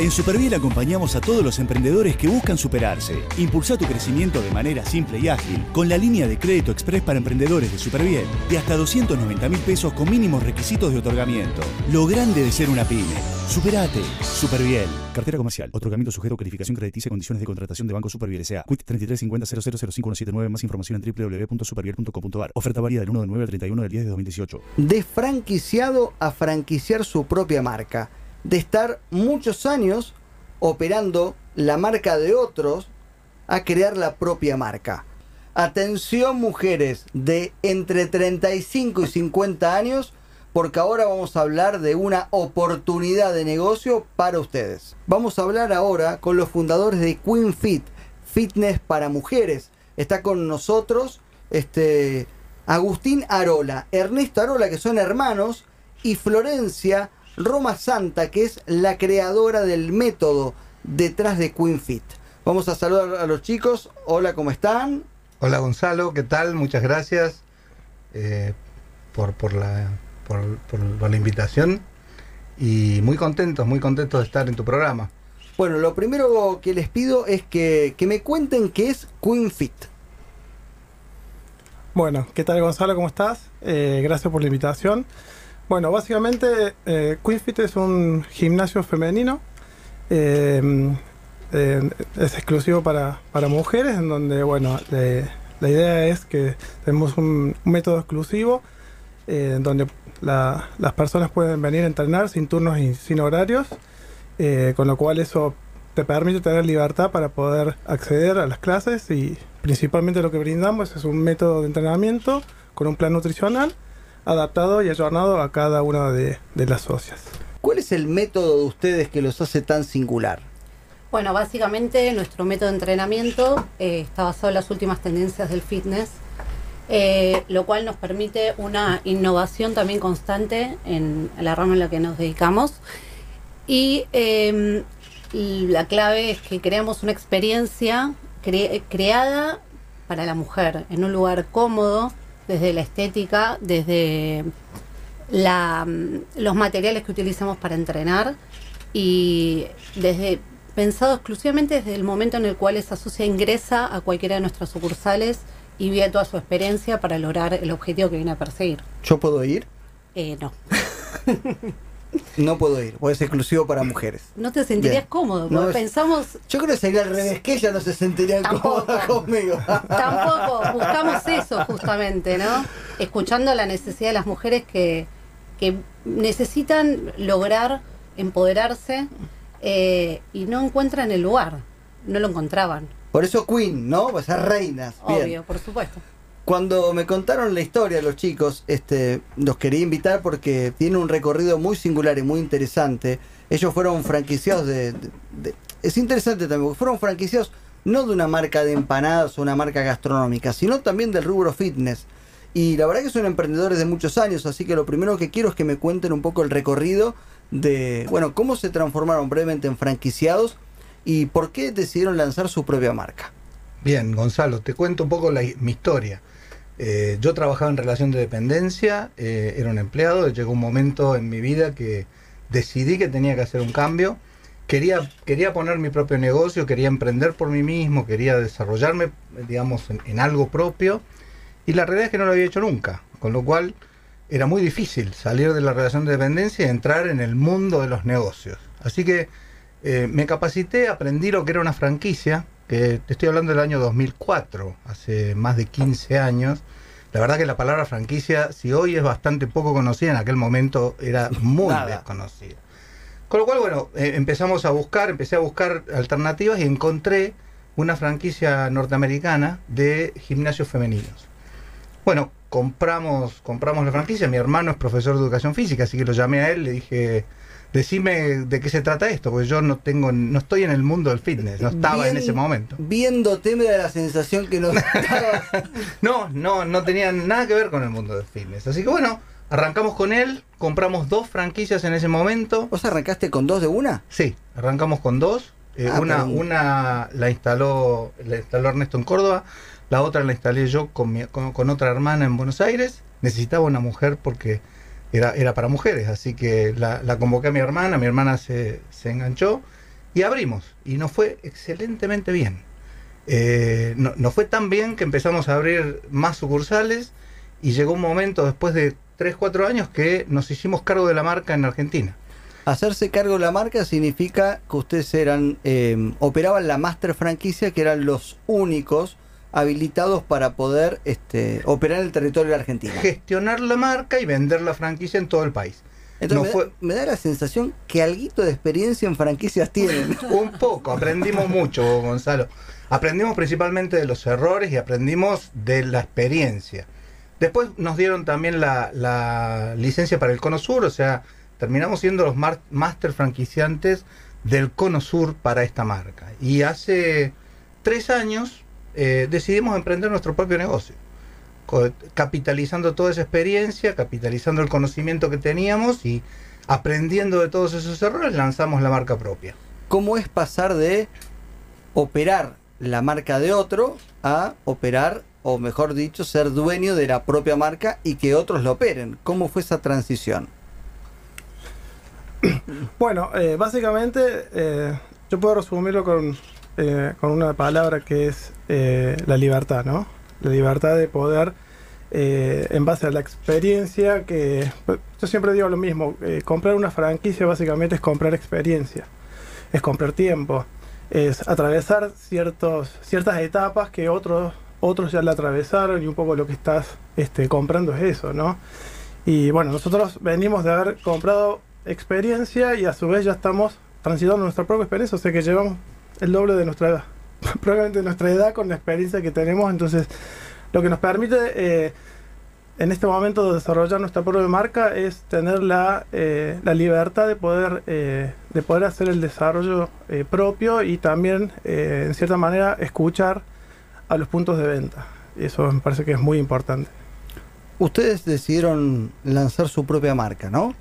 En Superviel acompañamos a todos los emprendedores que buscan superarse. Impulsa tu crecimiento de manera simple y ágil con la línea de crédito express para emprendedores de Superviel de hasta 290 mil pesos con mínimos requisitos de otorgamiento. Lo grande de ser una pyme. Superate. Superviel. Cartera comercial. Otorgamiento sujeto a calificación crediticia y condiciones de contratación de Banco Superviel S.A. Quit 3350 Más información en www.superviel.com.ar. Oferta válida del 1 de 9 al 31 del 10 de 2018. De franquiciado a franquiciar su propia marca de estar muchos años operando la marca de otros a crear la propia marca. Atención mujeres de entre 35 y 50 años, porque ahora vamos a hablar de una oportunidad de negocio para ustedes. Vamos a hablar ahora con los fundadores de Queen Fit, Fitness para Mujeres. Está con nosotros este, Agustín Arola, Ernesto Arola, que son hermanos, y Florencia Roma Santa, que es la creadora del método detrás de Queen Fit. Vamos a saludar a los chicos. Hola, ¿cómo están? Hola Gonzalo, ¿qué tal? Muchas gracias eh, por, por, la, por, la invitación y muy contentos, muy contentos de estar en tu programa. Bueno, lo primero que les pido es que, me cuenten qué es Queen Fit. Bueno, ¿qué tal Gonzalo? ¿Cómo estás? Eh, gracias por la invitación. Bueno, básicamente eh, QueenFit es un gimnasio femenino. Eh, eh, es exclusivo para, mujeres, en donde, bueno, la idea es que tenemos un, método exclusivo en donde las personas pueden venir a entrenar sin turnos y sin horarios, con lo cual eso te permite tener libertad para poder acceder a las clases y principalmente lo que brindamos es un método de entrenamiento con un plan nutricional adaptado y ayornado a cada una de, las socias. ¿Cuál es el método de ustedes que los hace tan singular? Bueno, básicamente nuestro método de entrenamiento eh, está basado en las últimas tendencias del fitness, eh, lo cual nos permite una innovación también constante en la rama en la que nos dedicamos. Y em, la clave es que creamos una experiencia creada para la mujer en un lugar cómodo, desde la estética, desde la, los materiales que utilizamos para entrenar y desde pensado exclusivamente desde el momento en el cual esa socia ingresa a cualquiera de nuestras sucursales y vive toda su experiencia para lograr el objetivo que viene a perseguir. ¿Yo puedo ir? Eh, no. No puedo ir, porque es exclusivo para mujeres. No te sentirías cómodo, porque pensamos... Yo creo que sería al revés, que ella no se sentiría cómoda conmigo. Tampoco, buscamos eso justamente, ¿no? Escuchando la necesidad de las mujeres que, que necesitan lograr empoderarse eh, y no encuentran el lugar, no lo encontraban. Por eso Queen, ¿no? Va a ser reinas. Obvio, por supuesto. Cuando me contaron la historia los chicos, este, los quería invitar porque tiene un recorrido muy singular y muy interesante. Ellos fueron franquiciados de, es interesante también, fueron franquiciados no de una marca de empanadas o una marca gastronómica, sino también del rubro fitness. Y la verdad que son emprendedores de muchos años, así que lo primero que quiero es que me cuenten un poco el recorrido de, bueno, cómo se transformaron brevemente en franquiciados y por qué decidieron lanzar su propia marca. Bien, Gonzalo, te cuento un poco mi historia. Eh, yo trabajaba en relación de dependencia, eh, era un empleado, llegó un momento en mi vida que decidí que tenía que hacer un cambio. Quería, quería poner mi propio negocio, quería emprender por mí mismo, quería desarrollarme, digamos, en, algo propio. Y la realidad es que no lo había hecho nunca, con lo cual era muy difícil salir de la relación de dependencia y entrar en el mundo de los negocios. Así que eh, me capacité, aprendí lo que era una franquicia, que te estoy hablando del año 2004, hace más de 15 años. La verdad que la palabra franquicia, si hoy es bastante poco conocida, en aquel momento era muy desconocida. Con lo cual, bueno, eh, empezamos a buscar, empecé a buscar alternativas y encontré una franquicia norteamericana de gimnasios femeninos. Bueno, compramos, compramos la franquicia, mi hermano es profesor de educación física, así que lo llamé a él, le dije, decime de qué se trata esto, porque yo no tengo, no estoy en el mundo del fitness, no estaba en ese momento. Viéndote me da la sensación que no estaba. no, no, no tenía nada que ver con el mundo del fitness. Así que bueno, arrancamos con él, compramos dos franquicias en ese momento. ¿Vos arrancaste con dos de una? Sí, arrancamos con dos. Eh, ah, una, una la instaló, la instaló Ernesto en Córdoba, la otra la instalé yo con, mi- con- con otra hermana en Buenos Aires. Necesitaba una mujer porque era, era para mujeres, así que la, convoqué a mi hermana, mi hermana se, se enganchó y abrimos. Y nos fue excelentemente bien. Eh, no- nos fue tan bien que empezamos a abrir más sucursales y llegó un momento después de 3, 4 años que nos hicimos cargo de la marca en Argentina. Hacerse cargo de la marca significa que ustedes eran eh, operaban la master franquicia, que eran los únicos habilitados para poder este, operar en el territorio Argentina. Gestionar la marca y vender la franquicia en todo el país. Entonces no me, fue- da, me da la sensación que alguito de experiencia en franquicias tienen. Un poco, aprendimos mucho, Gonzalo. Aprendimos principalmente de los errores y aprendimos de la experiencia. Después nos dieron también la, la licencia para el Cono Sur, o sea, terminamos siendo los master franquiciantes del Cono Sur para esta marca. Y hace tres años eh, decidimos emprender nuestro propio negocio, capitalizando toda esa experiencia, capitalizando el conocimiento que teníamos y aprendiendo de todos esos errores, lanzamos la marca propia. ¿Cómo es pasar de operar la marca de otro a operar, o mejor dicho, ser dueño de la propia marca y que otros lo operen? ¿Cómo fue esa transición? Bueno, eh, básicamente eh, yo puedo resumirlo con, eh, con una palabra que es eh, la libertad, ¿no? La libertad de poder, eh, en base a la experiencia que... Yo siempre digo lo mismo, comprar una franquicia básicamente es comprar experiencia, es comprar tiempo, es atravesar ciertos, ciertas etapas que otros, otros ya la atravesaron y un poco lo que estás este, comprando es eso, ¿no? Y bueno, nosotros venimos de haber comprado experiencia y a su vez ya estamos transitando nuestra propia experiencia, o sea que llevamos el doble de nuestra edad, probablemente de nuestra edad con la experiencia que tenemos, entonces lo que nos permite eh, en este momento desarrollar nuestra propia marca es tener la, eh, la libertad de poder, eh, de poder hacer el desarrollo propio y también en cierta manera escuchar a los puntos de venta. Eso me parece que es muy importante. Ustedes decidieron lanzar su propia marca, ¿no?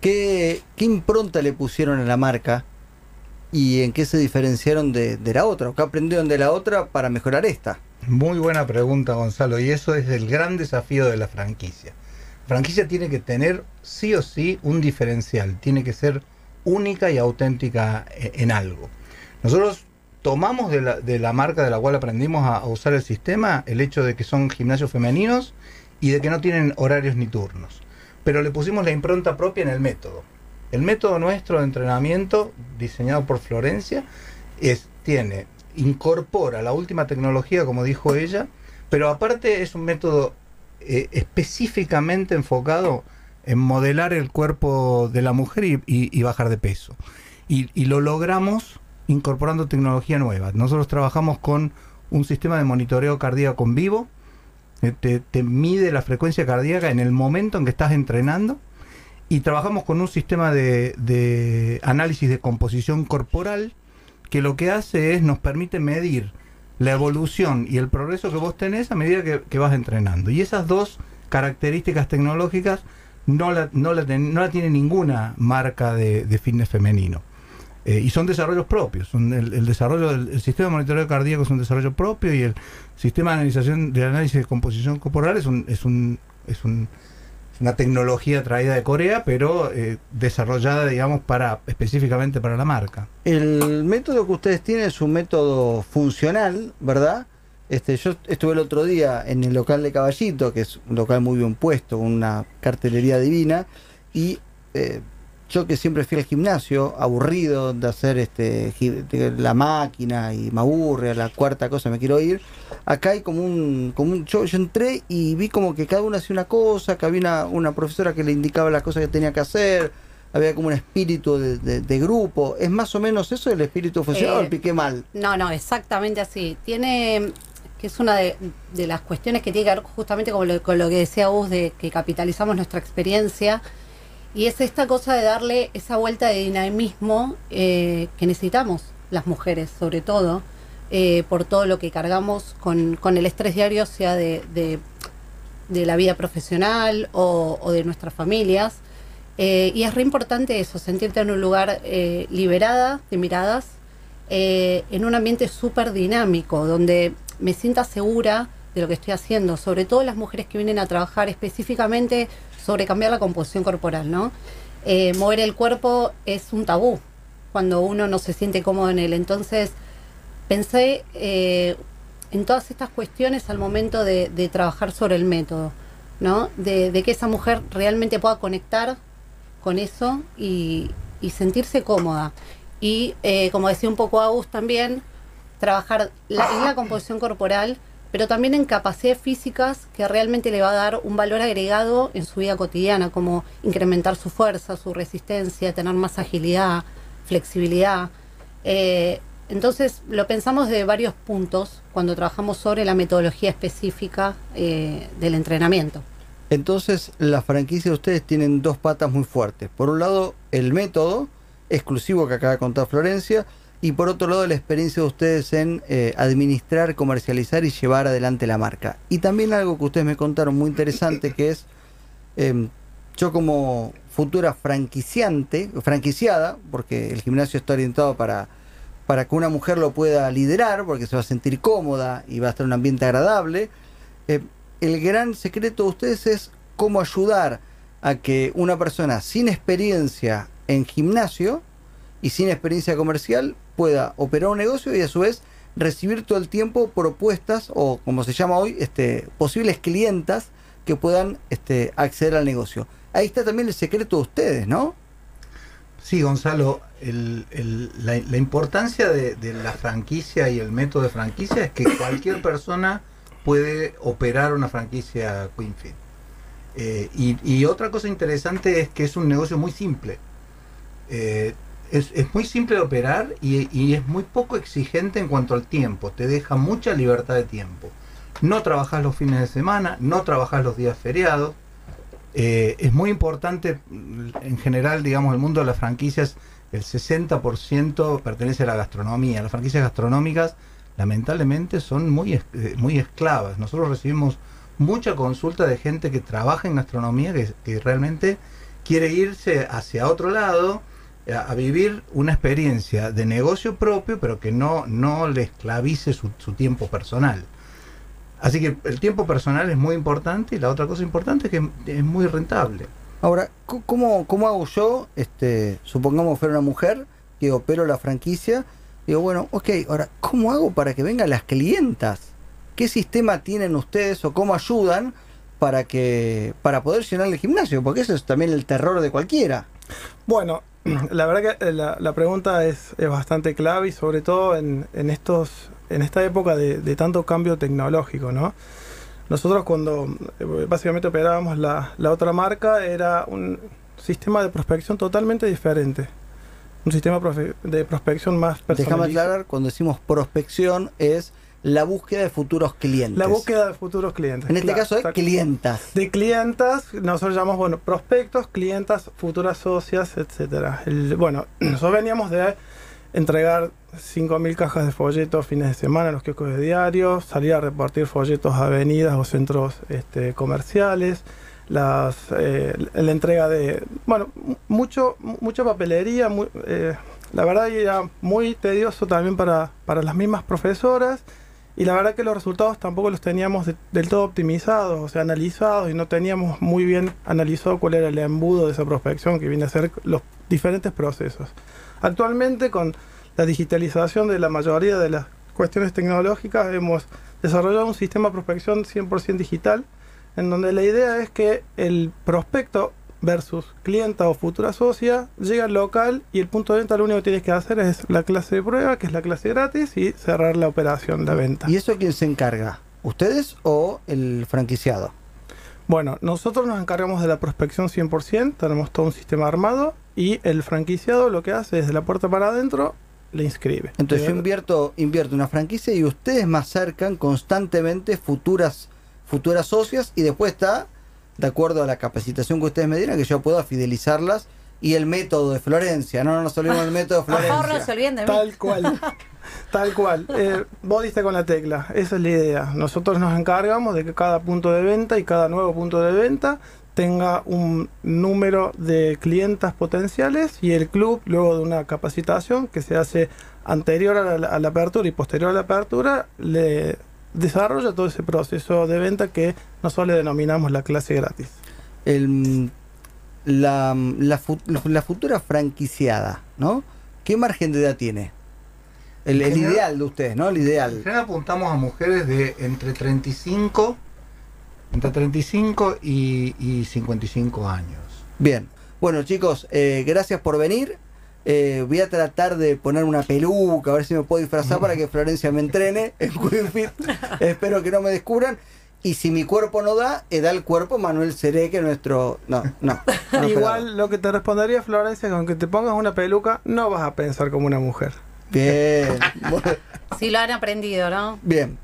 ¿Qué, qué impronta le pusieron a la marca y en qué se diferenciaron de, la otra? ¿O qué aprendieron de la otra para mejorar esta? Muy buena pregunta, Gonzalo, y eso es el gran desafío de la franquicia. La franquicia tiene que tener sí o sí un diferencial, tiene que ser única y auténtica e- en algo. Nosotros tomamos de la, de la marca de la cual aprendimos a, a usar el sistema el hecho de que son gimnasios femeninos y de que no tienen horarios ni turnos, pero le pusimos la impronta propia en el método. El método nuestro de entrenamiento, diseñado por Florencia, es, tiene, incorpora la última tecnología, como dijo ella, pero aparte es un método eh, específicamente enfocado en modelar el cuerpo de la mujer y, bajar de peso. Y, y lo logramos incorporando tecnología nueva. Nosotros trabajamos con un sistema de monitoreo cardíaco en vivo, eh, te, te mide la frecuencia cardíaca en el momento en que estás entrenando y trabajamos con un sistema de, de análisis de composición corporal que lo que hace es nos permite medir la evolución y el progreso que vos tenés a medida que, vas entrenando. Y esas dos características tecnológicas no la, no la, ten- no la tiene ninguna marca de, de fitness femenino. Eh, y son desarrollos propios. Son el, desarrollo del el sistema de monitoreo cardíaco es un desarrollo propio y el sistema de analización de análisis de composición corporal es un, es un, es un una tecnología traída de Corea, pero eh, desarrollada, digamos, para específicamente para la marca. El método que ustedes tienen es un método funcional, ¿verdad? Este, yo estuve el otro día en el local de Caballito, que es un local muy bien puesto, una cartelería divina, y eh, yo que siempre fui al gimnasio, aburrido de hacer este la máquina y me aburre, a la cuarta cosa me quiero ir. Acá hay como un, como un yo, yo entré y vi como que cada uno hacía una cosa, que había una, una profesora que le indicaba las cosas que tenía que hacer, había como un espíritu de, de- de grupo. ¿Es más o menos eso el espíritu funcional o Eh, el piqué mal? No, no, exactamente así. Tiene, que es una de, de las cuestiones que tiene que ver justamente con lo, con lo que decía vos, de que capitalizamos nuestra experiencia. Y es esta cosa de darle esa vuelta de dinamismo eh, que necesitamos las mujeres, sobre todo, eh, por todo lo que cargamos con, con el estrés diario, sea de, de, la vida profesional o, de nuestras familias. Eh, y es re importante eso, sentirte en un lugar liberada de miradas, en un ambiente súper dinámico, donde me sienta segura de lo que estoy haciendo, sobre todo las mujeres que vienen a trabajar específicamente sobre cambiar la composición corporal, ¿no? Eh, mover el cuerpo es un tabú cuando uno no se siente cómodo en él. Entonces, pensé eh, en todas estas cuestiones al momento de, trabajar sobre el método, ¿no? De, que esa mujer realmente pueda conectar con eso y, sentirse cómoda. Y, eh, como decía un poco Agus también, trabajar en la composición corporal, pero también en capacidades físicas que realmente le va a dar un valor agregado en su vida cotidiana, como incrementar su fuerza, su resistencia, tener más agilidad, flexibilidad. Eh, entonces lo pensamos de varios puntos cuando trabajamos sobre la metodología específica eh, del entrenamiento. Entonces las franquicias de ustedes tienen dos patas muy fuertes. Por un lado el método exclusivo que acaba de contar Florencia y por otro lado la experiencia de ustedes en eh, administrar, comercializar y llevar adelante la marca. Y también algo que ustedes me contaron muy interesante que es, em, yo como futura franquiciante, franquiciada, porque el gimnasio está orientado para, para que una mujer lo pueda liderar, porque se va a sentir cómoda y va a estar en un ambiente agradable, eh, el gran secreto de ustedes es cómo ayudar a que una persona sin experiencia en gimnasio y sin experiencia comercial pueda operar un negocio y a su vez recibir todo el tiempo propuestas o como se llama hoy, este, posibles clientas que puedan este, acceder al negocio. Ahí está también el secreto de ustedes, ¿no? Sí, Gonzalo, la, importancia de, la franquicia y el método de franquicia es que cualquier persona puede operar una franquicia QueenFit. Eh, y, otra cosa interesante es que es un negocio muy simple. Eh, es, muy simple de operar y, es muy poco exigente en cuanto al tiempo. Te deja mucha libertad de tiempo. No trabajas los fines de semana, no trabajas los días feriados. Eh, es muy importante, en general, digamos, el mundo de las franquicias, el 60% pertenece a la gastronomía. Las franquicias gastronómicas, lamentablemente, son muy, eh, muy esclavas. Nosotros recibimos mucha consulta de gente que trabaja en gastronomía, que, que realmente quiere irse hacia otro lado a vivir una experiencia de negocio propio, pero que no, no le esclavice su, tiempo personal. Así que el tiempo personal es muy importante y la otra cosa importante es que es muy rentable. Ahora, ¿cómo, cómo hago yo? Este, supongamos fuera una mujer que opero la franquicia. Digo, bueno, ok, ahora, ¿cómo hago para que vengan las clientas? ¿Qué sistema tienen ustedes o cómo ayudan para que para poder llenar el gimnasio? Porque eso es también el terror de cualquiera. Bueno, la verdad que la, pregunta es, bastante clave y sobre todo en, estos, en esta época de, tanto cambio tecnológico, ¿no? Nosotros cuando eh, básicamente operábamos la, otra marca era un sistema de prospección totalmente diferente. Un sistema de prospección más personalizado. Déjame aclarar, cuando decimos prospección es la búsqueda de futuros clientes. La búsqueda de futuros clientes. En este caso de clientas. De clientas, nosotros llamamos, bueno, prospectos, clientas, futuras socias, etcétera. bueno, nosotros veníamos de entregar 5.000 cajas de folletos fines de semana en los kioscos de diario, salir a repartir folletos a avenidas o centros este, comerciales, las, eh, la entrega de, bueno, mucho, mucha papelería, eh, la verdad era muy tedioso también para, para las mismas profesoras y la verdad que los resultados tampoco los teníamos del todo optimizados, o sea, analizados, y no teníamos muy bien analizado cuál era el embudo de esa prospección que viene a ser los diferentes procesos. Actualmente, con la digitalización de la mayoría de las cuestiones tecnológicas, hemos desarrollado un sistema de prospección 100% digital, en donde la idea es que el prospecto versus clienta o futura socia, llega al local y el punto de venta lo único que tienes que hacer es la clase de prueba, que es la clase gratis, y cerrar la operación de venta. ¿Y eso quién se encarga? ¿Ustedes o el franquiciado? Bueno, nosotros nos encargamos de la prospección 100%, tenemos todo un sistema armado y el franquiciado lo que hace es de la puerta para adentro le inscribe. Entonces yo invierto, invierto una franquicia y ustedes me acercan constantemente futuras, futuras socias y después está de acuerdo a la capacitación que ustedes me dieron, que yo pueda fidelizarlas y el método de Florencia, no, no nos olvidemos del método de Florencia. se olviden de mí. Tal cual. Tal cual. Eh, vos diste con la tecla. Esa es la idea. Nosotros nos encargamos de que cada punto de venta y cada nuevo punto de venta tenga un número de clientas potenciales y el club, luego de una capacitación que se hace anterior a la, a la apertura y posterior a la apertura, le desarrolla todo ese proceso de venta que nosotros le denominamos la clase gratis. El, la, la, fu- la futura franquiciada, ¿no? ¿Qué margen de edad tiene? El, el General- ideal de ustedes, ¿no? El En ideal. general apuntamos a mujeres de entre 35, entre 35 y, y 55 años. Bien. Bueno, chicos, eh, gracias por venir. Eh, voy a tratar de poner una peluca, a ver si me puedo disfrazar para que Florencia me entrene en Queenfit. Espero que no me descubran. Y si mi cuerpo no da, eh, da el cuerpo Manuel Seré, que nuestro... No, no. no Igual lo que te respondería Florencia, con que te pongas una peluca, no vas a pensar como una mujer. Bien. Sí lo han aprendido, ¿no? Bien.